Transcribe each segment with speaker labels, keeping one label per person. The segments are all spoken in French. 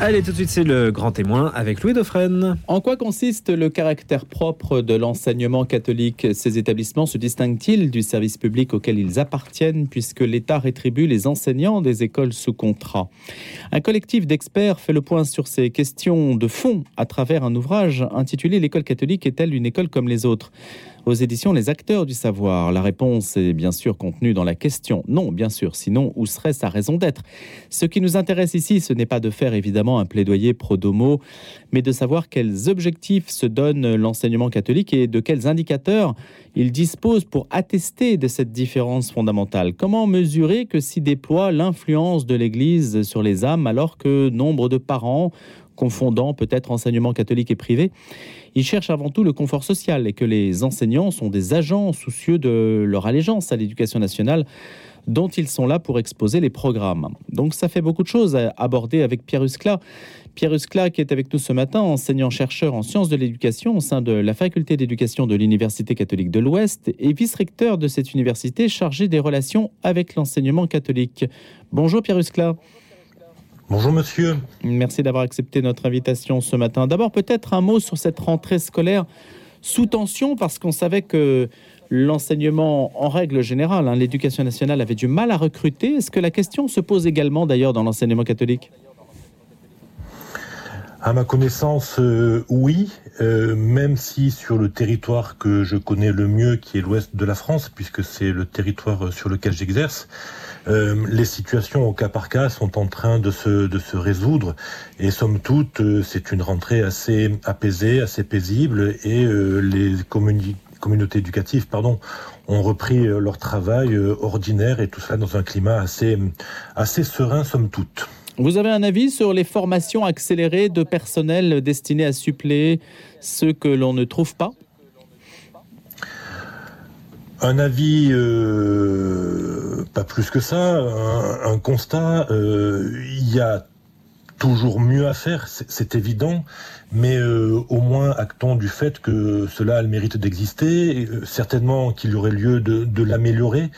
Speaker 1: Allez, tout de suite, c'est le grand témoin avec Louis Dauphren.
Speaker 2: En quoi consiste le caractère propre de l'enseignement catholique? Ces établissements se distinguent-ils du service public auquel ils appartiennent puisque l'État rétribue les enseignants des écoles sous contrat? Un collectif d'experts fait le point sur ces questions de fond à travers un ouvrage intitulé L'école catholique est-elle une école comme les autres aux éditions Les acteurs du savoir. La réponse est bien sûr contenue dans la question. Non, bien sûr, sinon où serait sa raison d'être? Ce qui nous intéresse ici, ce n'est pas de faire évidemment un plaidoyer pro-domo, mais de savoir quels objectifs se donne l'enseignement catholique et de quels indicateurs il dispose pour attester de cette différence fondamentale. Comment mesurer que s'y déploie l'influence de l'Église sur les âmes alors que nombre de parents confondant peut-être enseignement catholique et privé. Ils cherchent avant tout le confort social et que les enseignants sont des agents soucieux de leur allégeance à l'éducation nationale dont ils sont là pour exposer les programmes. Donc ça fait beaucoup de choses à aborder avec Pierre Uscla. Pierre Uscla qui est avec nous ce matin, enseignant-chercheur en sciences de l'éducation au sein de la faculté d'éducation de l'Université catholique de l'Ouest et vice-recteur de cette université chargé des relations avec l'enseignement catholique. Bonjour Pierre Uscla.
Speaker 3: Bonjour monsieur.
Speaker 2: Merci d'avoir accepté notre invitation ce matin. D'abord peut-être un mot sur cette rentrée scolaire sous tension parce qu'on savait que l'enseignement en règle générale, hein, l'éducation nationale avait du mal à recruter. Est-ce que la question se pose également d'ailleurs dans l'enseignement catholique?
Speaker 3: À ma connaissance, euh, oui, euh, même si sur le territoire que je connais le mieux, qui est l'ouest de la France, puisque c'est le territoire sur lequel j'exerce, euh, les situations au cas par cas sont en train de se, de se résoudre. Et somme toute, euh, c'est une rentrée assez apaisée, assez paisible, et euh, les communautés éducatives pardon, ont repris leur travail ordinaire, et tout cela dans un climat assez, assez serein, somme toute.
Speaker 2: Vous avez un avis sur les formations accélérées de personnel destinées à suppléer ceux que l'on ne trouve pas?
Speaker 3: Un avis, euh, pas plus que ça, un, constat, euh, il y a toujours mieux à faire, c'est évident, mais euh, au moins actons du fait que cela a le mérite d'exister, certainement qu'il y aurait lieu de, l'améliorer,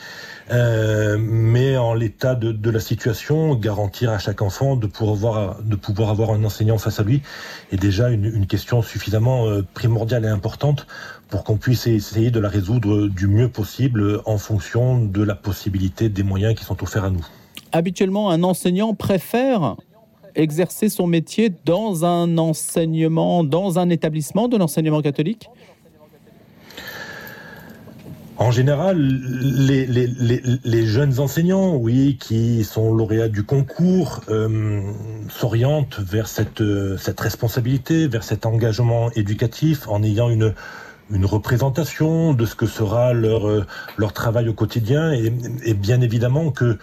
Speaker 3: mais en l'état de, la situation, garantir à chaque enfant de pouvoir, avoir un enseignant face à lui est déjà une question suffisamment primordiale et importante pour qu'on puisse essayer de la résoudre du mieux possible en fonction de la possibilité des moyens qui sont offerts à nous.
Speaker 2: Habituellement, un enseignant préfère exercer son métier dans un enseignement, dans un établissement de l'enseignement catholique?
Speaker 3: En général, les, jeunes enseignants, oui, qui sont lauréats du concours, euh, s'orientent vers cette, cette responsabilité, vers cet engagement éducatif en ayant une, une représentation de ce que sera leur, euh, leur travail au quotidien et, bien évidemment que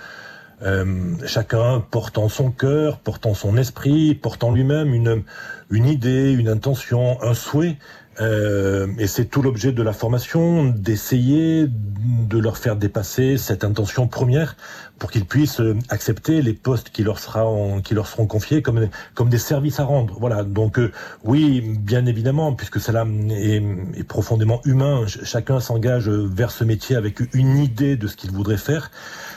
Speaker 3: euh, chacun portant son cœur, portant son esprit, portant lui-même une, une idée, une intention, un souhait. Euh, et c'est tout l'objet de la formation, d'essayer de leur faire dépasser cette intention première pour qu'ils puissent euh, accepter les postes qui leur, seront, qui leur seront confiés comme, comme des services à rendre. Voilà. Donc euh, oui, bien évidemment, puisque cela est, profondément humain, chacun s'engage vers ce métier avec une idée de ce qu'il voudrait faire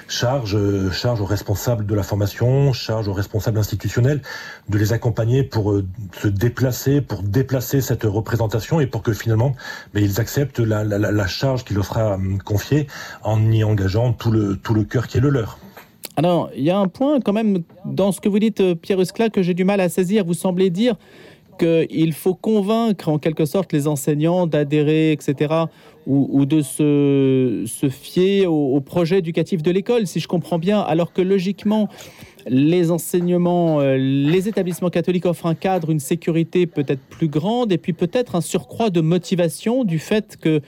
Speaker 3: charge, euh, charge aux responsables de la formation, charge aux responsables institutionnels de les accompagner pour se déplacer, pour déplacer cette représentation et pour que finalement mais ils acceptent la, la, charge qui leur sera confiée en y engageant tout le, tout le cœur qui est le leur.
Speaker 2: Alors, il y a un point quand même dans ce que vous dites, euh, Pierre Uscla, que j'ai du mal à saisir. Vous semblez dire qu'il faut convaincre en quelque sorte les enseignants d'adhérer, etc., ou, de se, fier au, projet éducatif de l'école, si je comprends bien, alors que logiquement, les enseignements, euh, les établissements catholiques offrent un cadre, une sécurité peut-être plus grande, et puis peut-être un surcroît de motivation du fait que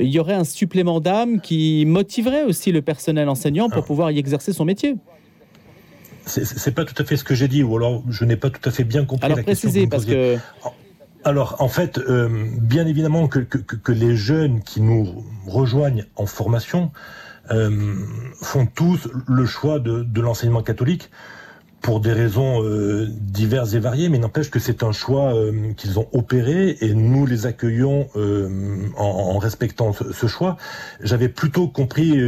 Speaker 2: il y aurait un supplément d'âme qui motiverait aussi le personnel enseignant pour ah. pouvoir y exercer son métier
Speaker 3: c'est pas tout à fait ce que j'ai dit, ou alors je n'ai pas tout à fait bien compris
Speaker 2: alors, la question. parce que...
Speaker 3: Alors, en fait, euh, bien évidemment que, que, les jeunes qui nous rejoignent en formation euh, font tous le choix de, de l'enseignement catholique pour des raisons euh, diverses et variées, mais n'empêche que c'est un choix euh, qu'ils ont opéré et nous les accueillons euh, en, en, respectant ce, ce choix. J'avais plutôt compris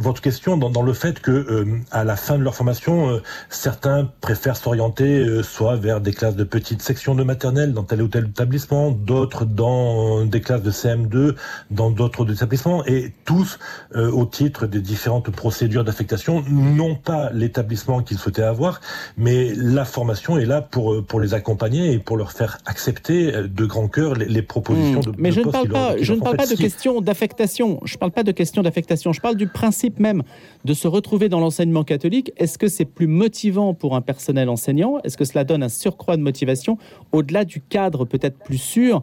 Speaker 3: votre question dans, dans, le fait que à la fin de leur formation, certains préfèrent s'orienter soit vers des classes de petites sections de maternelle dans tel ou tel établissement, d'autres dans des classes de CM2 dans d'autres établissements, et tous, au titre des différentes procédures d'affectation, n'ont pas l'établissement qu'ils souhaitaient avoir, mais la formation est là pour, euh, pour les accompagner et pour leur faire accepter euh, de grand cœur les, les propositions mmh. de
Speaker 2: Mais je ne parle pas, je ne parle pas de question d'affectation. Je parle pas de question d'affectation. Je parle du principe même de se retrouver dans l'enseignement catholique. Est-ce que c'est plus motivant pour un personnel enseignant? Est-ce que cela donne un surcroît de motivation au-delà du cadre peut-être plus sûr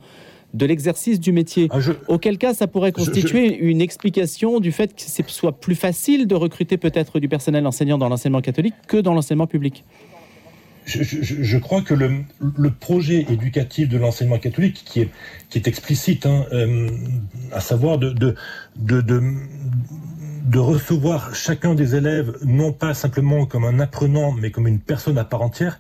Speaker 2: de l'exercice du métier. Ah, Auquel cas, ça pourrait constituer une explication du fait que ce soit plus facile de recruter peut-être du personnel enseignant dans l'enseignement catholique que dans l'enseignement public.
Speaker 3: Je, crois que le, projet éducatif de l'enseignement catholique, qui est, qui est explicite, hein, euh, à savoir de, de, de, de, recevoir chacun des élèves, non pas simplement comme un apprenant, mais comme une personne à part entière,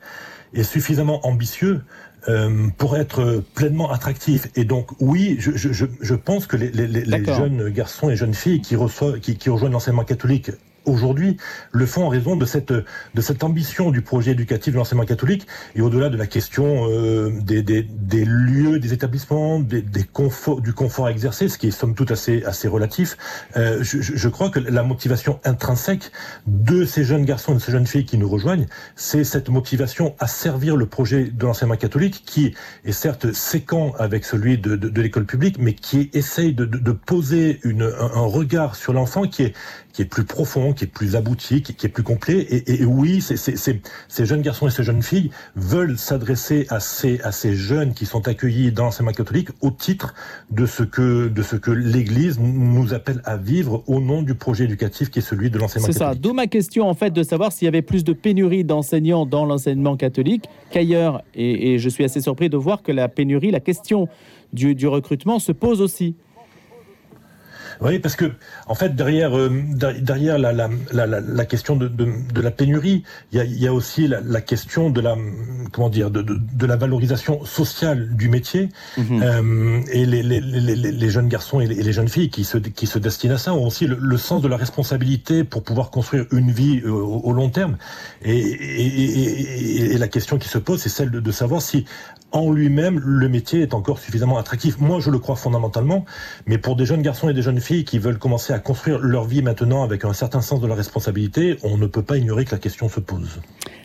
Speaker 3: est suffisamment ambitieux euh, pour être pleinement attractif. Et donc, oui, je, je, je pense que les, les, les jeunes garçons et jeunes filles qui, reçoivent, qui, qui rejoignent l'enseignement catholique aujourd'hui le font en raison de cette, de cette ambition du projet éducatif de l'enseignement catholique et au-delà de la question euh, des, des, des, lieux, des établissements, des, des conforts, du confort à exercer, ce qui est somme toute assez, assez relatif. Euh, je, je, crois que la motivation intrinsèque de ces jeunes garçons et de ces jeunes filles qui nous rejoignent, c'est cette motivation à servir le projet de l'enseignement catholique qui est certes séquent avec celui de, de, de l'école publique, mais qui essaye de, de poser une, un, un regard sur l'enfant qui est, qui est plus profond, qui est plus abouti, qui, est plus complet. Et, et oui, ces jeunes garçons et ces jeunes filles veulent s'adresser à ces, à ces jeunes qui sont accueillis dans l'enseignement catholique au titre de ce que, de ce que l'Église nous appelle à vivre au nom du projet éducatif qui est celui de l'enseignement catholique.
Speaker 2: C'est ça. D'où ma question en fait de savoir s'il y avait plus de pénurie d'enseignants dans l'enseignement catholique qu'ailleurs. Et, et, je suis assez surpris de voir que la pénurie, la question du, du recrutement se pose aussi.
Speaker 3: Oui, parce que en fait derrière euh, derrière la, la, la, la question de, de, de, la pénurie, il y a, y a, aussi la, question de la comment dire de, la valorisation sociale du métier mmh. euh, et les, les, les, les, jeunes garçons et les, jeunes filles qui se qui se destinent à ça ont aussi le, sens de la responsabilité pour pouvoir construire une vie euh, au, au, long terme. Et, et, et, et, la question qui se pose, c'est celle de savoir si en lui-même, le métier est encore suffisamment attractif. Moi, je le crois fondamentalement, mais pour des jeunes garçons et des jeunes filles qui veulent commencer à construire leur vie maintenant avec un certain sens de la responsabilité, on ne peut pas ignorer que la question se pose.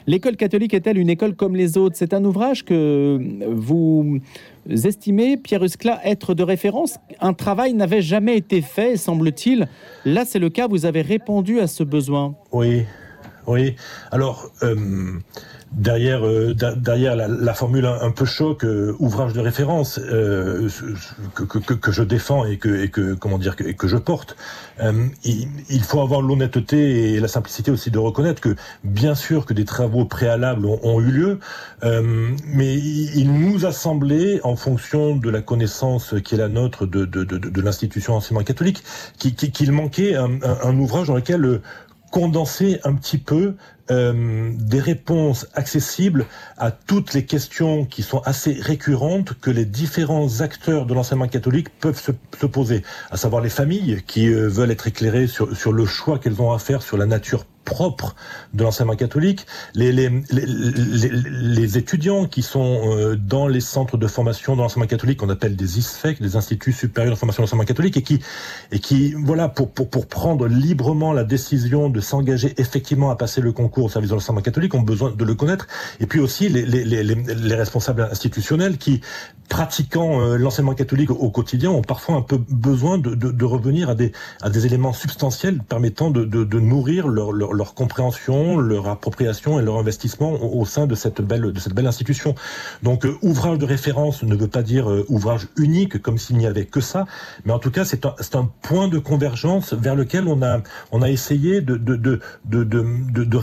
Speaker 2: L'école catholique est-elle une école comme les autres? C'est un ouvrage que vous estimez, Pierre Uscla, être de référence. Un travail n'avait jamais été fait, semble-t-il. Là, c'est le cas, vous avez répondu à ce besoin.
Speaker 3: Oui, oui. Alors... Euh derrière, euh, derrière la, la, formule un, peu choc, euh, ouvrage de référence euh, que, que, que, je défends et que, et que comment dire que, que je porte, il, il, faut avoir l'honnêteté et la simplicité aussi de reconnaître que bien sûr que des travaux préalables ont, ont eu lieu, mais il nous a semblé, en fonction de la connaissance qui est la nôtre de, de, de, de l'institution enseignement catholique, qu'il manquait un, ouvrage dans lequel condenser un petit peu euh, des réponses accessibles à toutes les questions qui sont assez récurrentes que les différents acteurs de l'enseignement catholique peuvent se, se, poser, à savoir les familles qui euh, veulent être éclairées sur, sur le choix qu'elles ont à faire sur la nature propre de l'enseignement catholique, les, les, les, les, étudiants qui sont euh, dans les centres de formation de l'enseignement catholique, qu'on appelle des ISFEC, des instituts supérieurs de formation de l'enseignement catholique, et qui, et qui voilà, pour, pour, pour prendre librement la décision de s'engager effectivement à passer le concours au service de l'enseignement catholique, ont besoin de le connaître, et puis aussi les, les, les, les responsables institutionnels qui, pratiquant euh, l'enseignement catholique au, quotidien, ont parfois un peu besoin de, revenir à des, éléments substantiels permettant de, nourrir leur, compréhension, leur appropriation et leur investissement au, sein de cette belle, institution. Donc, euh, ouvrage de référence ne veut pas dire euh, ouvrage unique, comme s'il n'y avait que ça, mais en tout cas, c'est un, point de convergence vers lequel on a, essayé de, de, de, de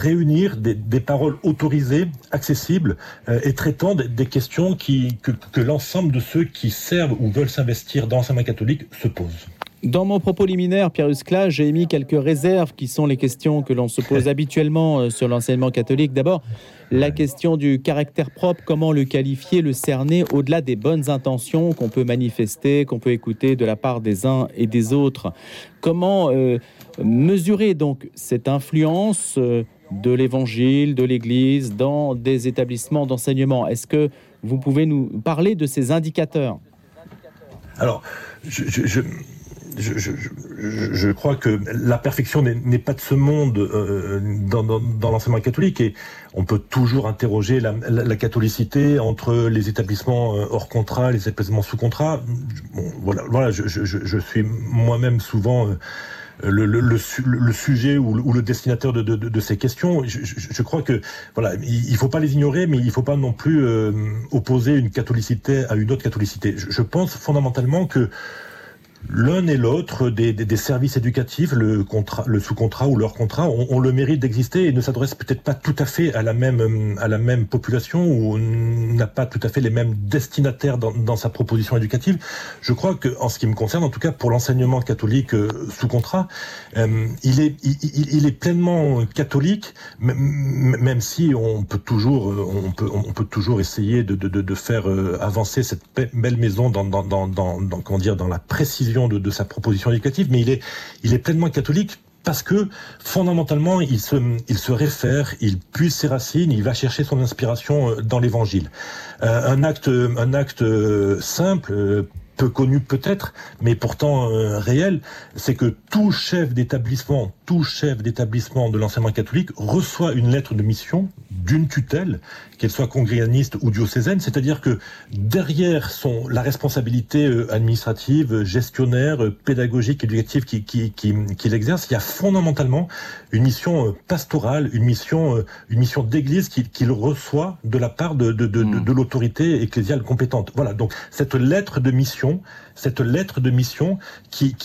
Speaker 3: des, des, paroles autorisées, accessibles euh, et traitant des, des questions qui, que, que l'ensemble de ceux qui servent ou veulent s'investir dans l'enseignement catholique se posent.
Speaker 2: Dans mon propos liminaire, Pierre Uscla, j'ai émis quelques réserves qui sont les questions que l'on se pose habituellement euh, sur l'enseignement catholique. D'abord, la question du caractère propre, comment le qualifier, le cerner, au-delà des bonnes intentions qu'on peut manifester, qu'on peut écouter de la part des uns et des autres. Comment euh, mesurer donc cette influence euh, de l'Évangile, de l'Église dans des établissements d'enseignement. Est-ce que vous pouvez nous parler de ces indicateurs?
Speaker 3: Alors, je crois que la perfection n'est pas de ce monde euh, dans, l'enseignement catholique. Et on peut toujours interroger la, catholicité entre les établissements euh, hors contrat, les établissements sous contrat. voilà, voilà, je, suis moi-même souvent euh, le, sujet ou, le destinataire de, ces questions. Je, crois que voilà, il, ne faut pas les ignorer, mais il ne faut pas non plus opposer une catholicité à une autre catholicité. Je, pense fondamentalement que l'un et l'autre des, des, services éducatifs, le, contrat, le sous-contrat ou leur contrat, ont, le mérite d'exister et ne s'adressent peut-être pas tout à fait à la même, à la même population ou n'a pas tout à fait les mêmes destinataires dans, dans, sa proposition éducative. Je crois que, en ce qui me concerne, en tout cas pour l'enseignement catholique euh, sous contrat, euh, il, est, il, il, est pleinement catholique, même si on peut toujours, euh, on peut, on peut toujours essayer de, de, de faire avancer cette belle maison dans, dans, dans, dans comment dire, dans la précision de, sa proposition éducative, mais il est, il est pleinement catholique parce que fondamentalement, il se, il se réfère, il puise ses racines, il va chercher son inspiration euh, dans l'Évangile. Euh, un acte, un acte euh, simple peu connu peut-être, mais pourtant euh, réel, c'est que tout chef d'établissement, tout chef d'établissement de l'enseignement catholique reçoit une lettre de mission d'une tutelle, qu'elle soit congréganiste ou diocésaine, c'est-à-dire que derrière son la responsabilité euh, administrative, gestionnaire, euh, pédagogique, éducative qu'il qui, qui, qui exerce, il y a fondamentalement une mission pastorale, une mission, une mission d'église qu'il reçoit de la part de, de, de, de, de l'autorité ecclésiale compétente. Voilà, donc cette lettre de mission cette lettre de mission qui,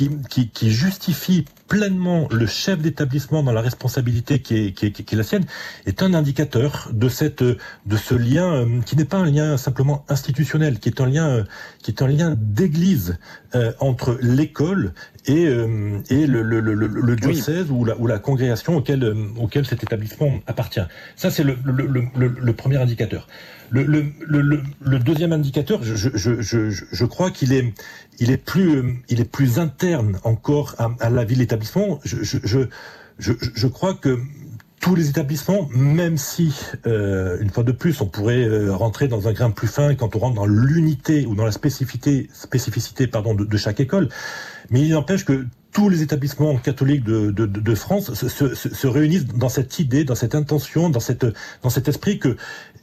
Speaker 3: justifie pleinement le chef d'établissement dans la responsabilité qui est, la sienne, est un indicateur de, ce lien euh, qui n'est pas un lien simplement institutionnel, qui est un lien, euh, d'église euh, entre l'école et, et le, le, le, le diocèse ou, la, ou la congrégation auquel, auquel cet établissement appartient. Ça, c'est le, le, premier indicateur. Le, le, le, le, deuxième indicateur, je, je, je, je crois qu'il est, il est plus, il est plus interne encore à, à la vie de l'établissement. Je, je, je, je, crois que tous les établissements, même si, euh, une fois de plus, on pourrait euh, rentrer dans un grain plus fin quand on rentre dans l'unité ou dans la spécificité, spécificité pardon, de, de chaque école, mais il n'empêche que tous les établissements catholiques de, de, de France se, se, se, réunissent dans cette idée, dans cette intention, dans, cette, dans cet esprit que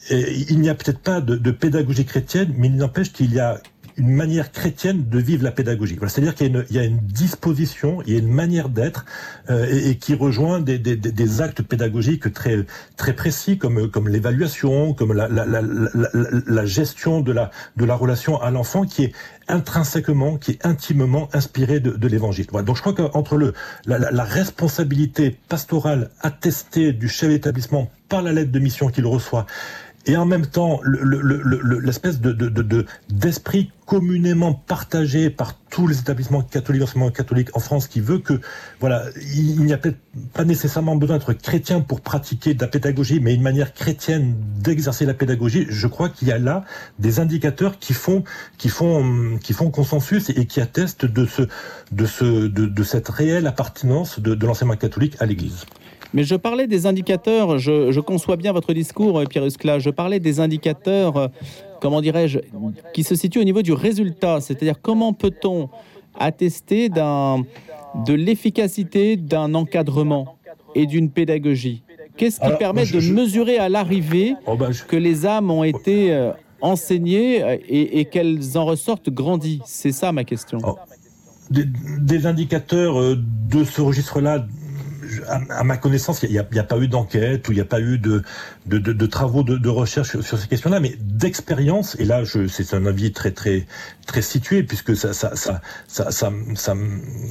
Speaker 3: il n'y a peut-être pas de, de, pédagogie chrétienne, mais il n'empêche qu'il y a une manière chrétienne de vivre la pédagogie. Voilà, C'est-à-dire qu'il y, y, a une disposition, il y a une manière d'être euh, et, qui rejoint des, des, des, actes pédagogiques très très précis comme comme l'évaluation, comme la, la, la, la, gestion de la de la relation à l'enfant qui est intrinsèquement, qui est intimement inspiré de, l'évangile. Donc je crois qu'entre la, responsabilité pastorale attestée du chef d'établissement par la lettre de mission qu'il reçoit et en même temps l'espèce de, d'esprit de, communément partagé par tous les établissements catholiques, enseignement catholique en France, qui veut que, voilà, il n'y a pas nécessairement besoin d'être chrétien pour pratiquer de la pédagogie, mais une manière chrétienne d'exercer la pédagogie. Je crois qu'il y a là des indicateurs qui font, consensus et, qui attestent de ce, de ce, de, cette réelle appartenance de l'enseignement catholique à l'Église.
Speaker 2: Mais je parlais des indicateurs, je, conçois bien votre discours, Pierre Uscla, je parlais des indicateurs, euh, comment dirais-je, qui se situent au niveau du résultat, c'est-à-dire comment peut-on attester de l'efficacité d'un encadrement et d'une pédagogie? Qu'est-ce qui permet de mesurer à l'arrivée oh, bah, que les âmes ont été euh, enseignées euh, et, qu'elles en ressortent grandies? C'est ça ma question. Oh.
Speaker 3: des, indicateurs de ce registre-là à, ma connaissance, il n'y a, pas eu d'enquête ou il n'y a pas eu de, de, travaux de, recherche sur, ces questions-là, mais d'expérience. Et là, c'est un avis très très très situé puisque ça ça ça ça, ça,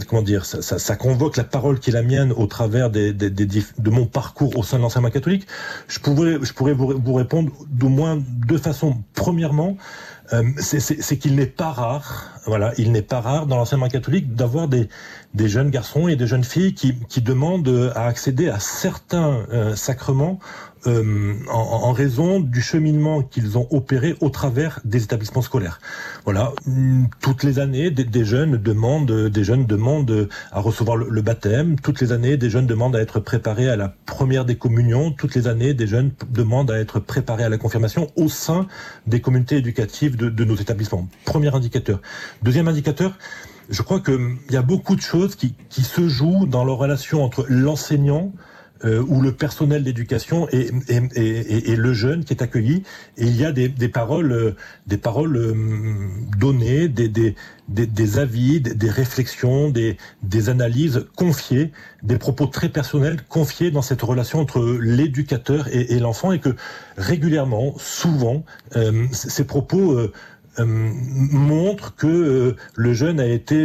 Speaker 3: comment dire ça, ça, convoque la parole qui est la mienne au travers des, des, de mon parcours au sein de l'enseignement catholique. Je pourrais je pourrais vous, vous répondre d'au moins deux façons. Premièrement, euh, c'est qu'il n'est pas rare, voilà, il n'est pas rare dans l'enseignement catholique d'avoir des, des jeunes garçons et des jeunes filles qui, qui demandent à accéder à certains euh, sacrements euh, en, en, raison du cheminement qu'ils ont opéré au travers des établissements scolaires. Voilà, toutes les années, des, des jeunes demandent, des jeunes demandent à recevoir le, le, baptême. Toutes les années, des jeunes demandent à être préparés à la première des communions. Toutes les années, des jeunes demandent à être préparés à la confirmation au sein des communautés éducatives de, de nos établissements. Premier indicateur. Deuxième indicateur je crois qu'il y a beaucoup de choses qui, qui se jouent dans la relation entre l'enseignant, euh, ou le personnel d'éducation et, et, et, et, le jeune qui est accueilli. Et il y a des, des paroles, euh, des paroles euh, données, des, des, des, avis, des, réflexions, des, analyses confiées, des propos très personnels confiés dans cette relation entre l'éducateur et, l'enfant, et que régulièrement, souvent, euh, ces propos euh, montrent que le jeune a été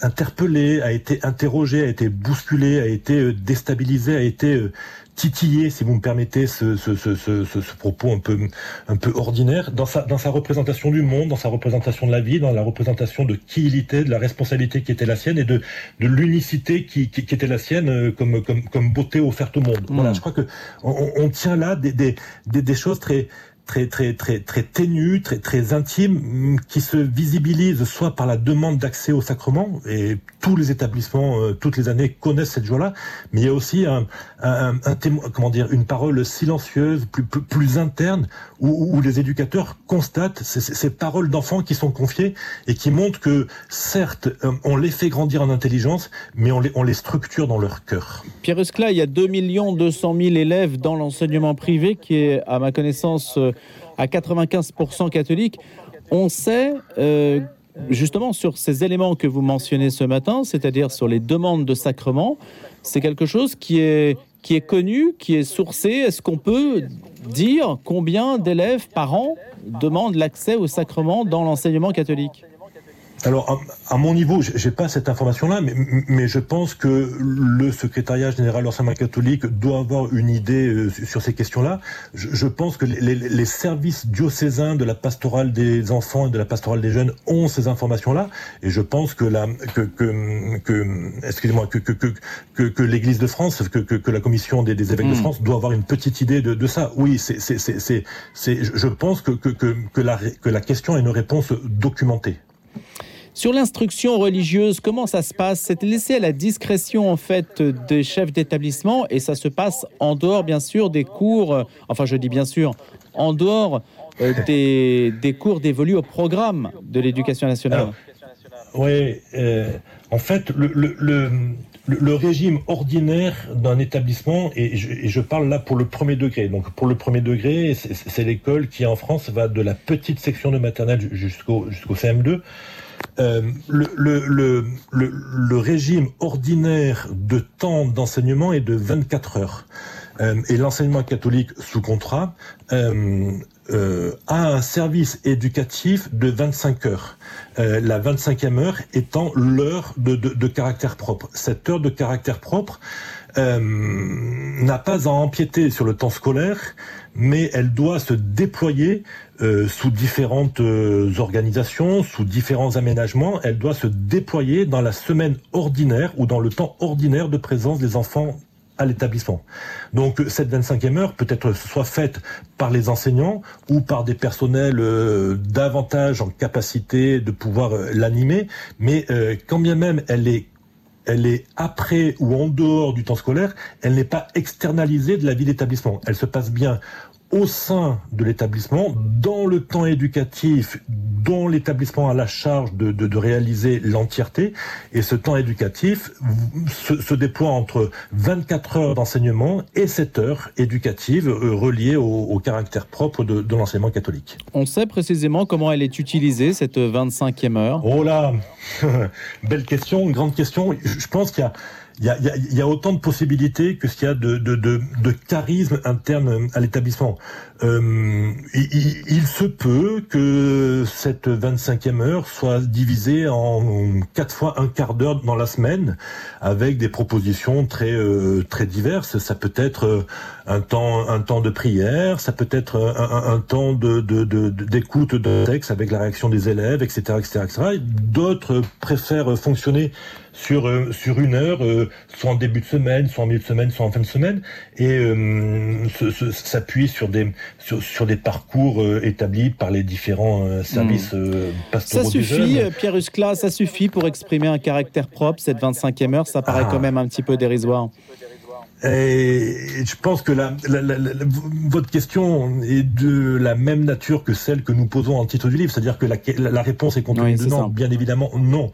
Speaker 3: interpellé, a été interrogé, a été bousculé, a été euh, déstabilisé, a été euh, titillé, si vous me permettez ce, ce, ce, ce, propos un peu, un peu ordinaire, dans sa, dans sa représentation du monde, dans sa représentation de la vie, dans la représentation de qui il était, de la responsabilité qui était la sienne et de, de l'unicité qui, qui, était la sienne euh, comme, comme, comme beauté offerte au monde. Voilà, mmh. je crois que on, on tient là des, des, des, des choses très très très très très ténue, très très intime, qui se visibilise soit par la demande d'accès au sacrement et tous les établissements euh, toutes les années connaissent cette joie-là, mais il y a aussi un, un, un comment dire une parole silencieuse, plus plus, plus interne où, où, les éducateurs constatent ces, ces paroles d'enfants qui sont confiées et qui montrent que certes euh, on les fait grandir en intelligence, mais on les on les structure dans leur cœur.
Speaker 2: Pierre Esclat, il y a 2 millions 200 000 élèves dans l'enseignement privé qui est à ma connaissance euh, à 95% catholiques. On sait euh, justement sur ces éléments que vous mentionnez ce matin, c'est-à-dire sur les demandes de sacrement, c'est quelque chose qui est, qui est connu, qui est sourcé. Est-ce qu'on peut dire combien d'élèves par an demandent l'accès au sacrement dans l'enseignement catholique?
Speaker 3: Alors, à, à, mon niveau, j'ai pas cette information-là, mais, mais, je pense que le secrétariat général de l'enseignement catholique doit avoir une idée euh, sur ces questions-là. Je, je, pense que les, les, services diocésains de la pastorale des enfants et de la pastorale des jeunes ont ces informations-là, et je pense que la, que, que, que excusez-moi, que, que, que, que l'Église de France, que, que, que la commission des, des évêques mmh. de France doit avoir une petite idée de, de ça. Oui, c'est, c'est, c'est, c'est, je pense que, que, que, que, la, que la question a une réponse documentée.
Speaker 2: Sur l'instruction religieuse, comment ça se passe? C'est laissé à la discrétion en fait des chefs d'établissement et ça se passe en dehors bien sûr des cours, enfin je dis bien sûr, en dehors euh, des, des, cours dévolus au programme de l'éducation nationale.
Speaker 3: Oui, euh, en fait, le, le, le, régime ordinaire d'un établissement, et je, je, parle là pour le premier degré, donc pour le premier degré, c'est l'école qui en France va de la petite section de maternelle jusqu'au jusqu'au CM2, euh, le, le, le, le, régime ordinaire de temps d'enseignement est de 24 heures. Euh, et l'enseignement catholique sous contrat euh, euh, a un service éducatif de 25 heures. La 25e heure étant l'heure de, de, de, caractère propre. Cette heure de caractère propre euh, n'a pas à empiéter sur le temps scolaire, mais elle doit se déployer euh, sous différentes euh, organisations, sous différents aménagements. Elle doit se déployer dans la semaine ordinaire ou dans le temps ordinaire de présence des enfants à l'établissement. Donc cette 25e heure peut être soit faite par les enseignants ou par des personnels davantage en capacité de pouvoir l'animer, mais quand bien même elle est elle est après ou en dehors du temps scolaire, elle n'est pas externalisée de la vie d'établissement. Elle se passe bien au sein de l'établissement, dans le temps éducatif dont l'établissement a la charge de, de, de réaliser l'entièreté. Et ce temps éducatif se, se, déploie entre 24 heures d'enseignement et 7 heures éducatives euh, reliées au, au, caractère propre de, de l'enseignement catholique.
Speaker 2: On sait précisément comment elle est utilisée, cette 25e heure
Speaker 3: Oh là Belle question, grande question. Je pense qu'il y a il y a, y a, autant de possibilités que ce qu'il y a de, de, de, de, charisme interne à l'établissement. Euh, il, il, se peut que cette 25e heure soit divisée en quatre fois un quart d'heure dans la semaine, avec des propositions très euh, très diverses. Ça peut être euh, un temps un temps de prière, ça peut être un, un, temps de d'écoute de, de, texte avec la réaction des élèves, etc., etc., etc. D'autres préfèrent fonctionner sur euh, sur une heure, euh, soit en début de semaine, soit en milieu de semaine, soit en fin de semaine, et euh, s'appuie sur des sur, sur, des parcours établis par les différents services mmh. pastoraux.
Speaker 2: Ça suffit, Pierre Uscla, ça suffit pour exprimer un caractère propre. Cette 25e heure, ça paraît ah. quand même un petit peu dérisoire.
Speaker 3: Et je pense que la, la, la, votre question est de la même nature que celle que nous posons en titre du livre, c'est-à-dire que la, réponse est contenue oui, dedans. Bien évidemment, non.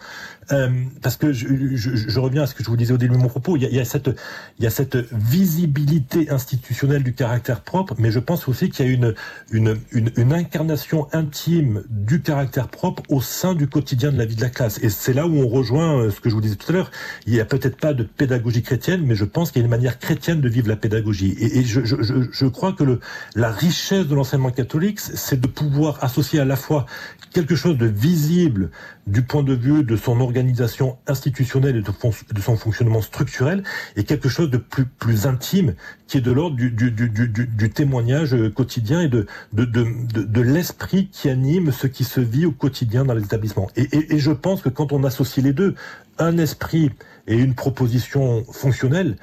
Speaker 3: Euh, parce que je, je, je, reviens à ce que je vous disais au début de mon propos, il y a, il y a cette, il y a cette visibilité institutionnelle du caractère propre, mais je pense aussi qu'il y a une, une, une, une, incarnation intime du caractère propre au sein du quotidien de la vie de la classe. Et c'est là où on rejoint euh, ce que je vous disais tout à l'heure. Il n'y a peut-être pas de pédagogie chrétienne, mais je pense qu'il y a une manière chrétienne de vivre la pédagogie. Et, je, je, je, crois que le, la richesse de l'enseignement catholique, c'est de pouvoir associer à la fois quelque chose de visible du point de vue de son organisation institutionnelle et de, son fonctionnement structurel, et quelque chose de plus, plus intime, qui est de l'ordre du, du, du, du, témoignage quotidien et de, de, de, de l'esprit qui anime ce qui se vit au quotidien dans l'établissement. Et, et, et je pense que quand on associe les deux, un esprit et une proposition fonctionnelle,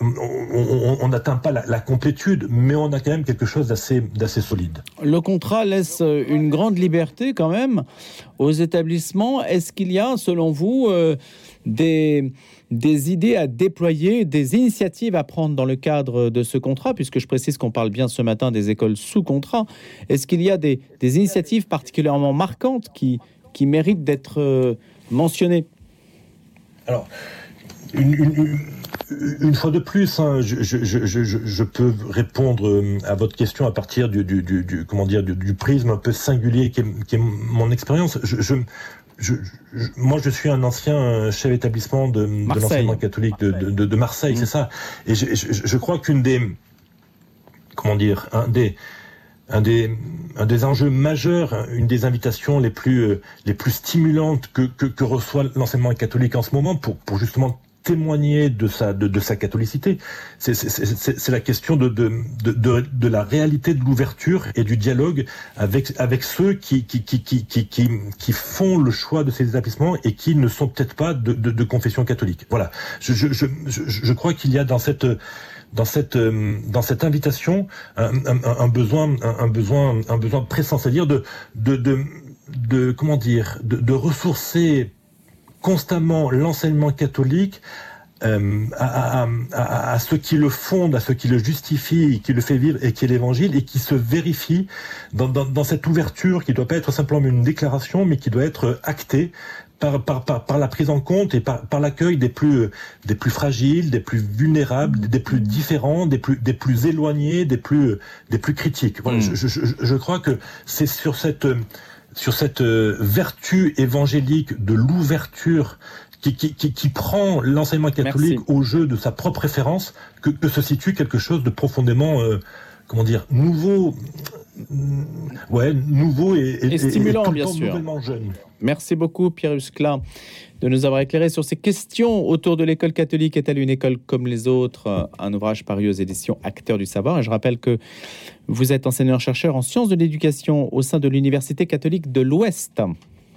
Speaker 3: on n'atteint pas la, la, complétude, mais on a quand même quelque chose d'assez solide.
Speaker 2: Le contrat laisse une grande liberté quand même aux établissements. Est-ce qu'il y a, selon vous, euh, des, des idées à déployer, des initiatives à prendre dans le cadre de ce contrat, puisque je précise qu'on parle bien ce matin des écoles sous contrat. Est-ce qu'il y a des, des, initiatives particulièrement marquantes qui, qui méritent d'être euh, mentionnées?
Speaker 3: Alors, une, une, une fois de plus, hein, je, je, je, je, peux répondre euh, à votre question à partir du, du, du, du comment dire, du, prisme un peu singulier qui est, mon expérience. Je, moi, je suis un ancien chef d'établissement de, de l'enseignement catholique de, de, de Marseille, mmh. c'est ça. Et je, crois qu'une des, comment dire, un des, un des, un des enjeux majeurs, une des invitations les plus, euh, les plus stimulantes que, que, que reçoit l'enseignement catholique en ce moment pour, pour justement témoigner de sa, de, sa catholicité. C'est la question de, de, de, de, la réalité de l'ouverture et du dialogue avec, avec ceux qui, qui, qui, qui, qui, qui, font le choix de ces établissements et qui ne sont peut-être pas de, de, de, confession catholique. Voilà. Je, je, je, je crois qu'il y a dans cette dans cette dans cette invitation un, un, un besoin un, besoin un besoin pressant, c'est-à-dire de, de de de comment dire de, de ressourcer constamment l'enseignement catholique euh, à, à, à, à, ce qui le fonde, à ce qui le justifie, qui le fait vivre, et qui est l'évangile, et qui se vérifie dans, dans, dans cette ouverture qui doit pas être simplement une déclaration, mais qui doit être actée par, par, par, par la prise en compte et par, par l'accueil des plus, des plus fragiles, des plus vulnérables, des plus différents, des plus, des plus éloignés, des plus, des plus critiques. Voilà, mmh. je, je, je, crois que c'est sur cette sur cette euh, vertu évangélique de l'ouverture qui, qui, qui, qui, prend l'enseignement catholique Merci. au jeu de sa propre référence que, que se situe quelque chose de profondément, euh, comment dire, nouveau, ouais, nouveau et,
Speaker 2: et, et stimulant, et bien sûr.
Speaker 3: Jeune.
Speaker 2: Merci beaucoup, Pierre Usclin, de nous avoir éclairé sur ces questions autour de l'école catholique. Est-elle une école comme les autres? Un ouvrage paru aux éditions Acteurs du Savoir. Et je rappelle que vous êtes enseignant-chercheur en sciences de l'éducation au sein de l'Université catholique de l'Ouest.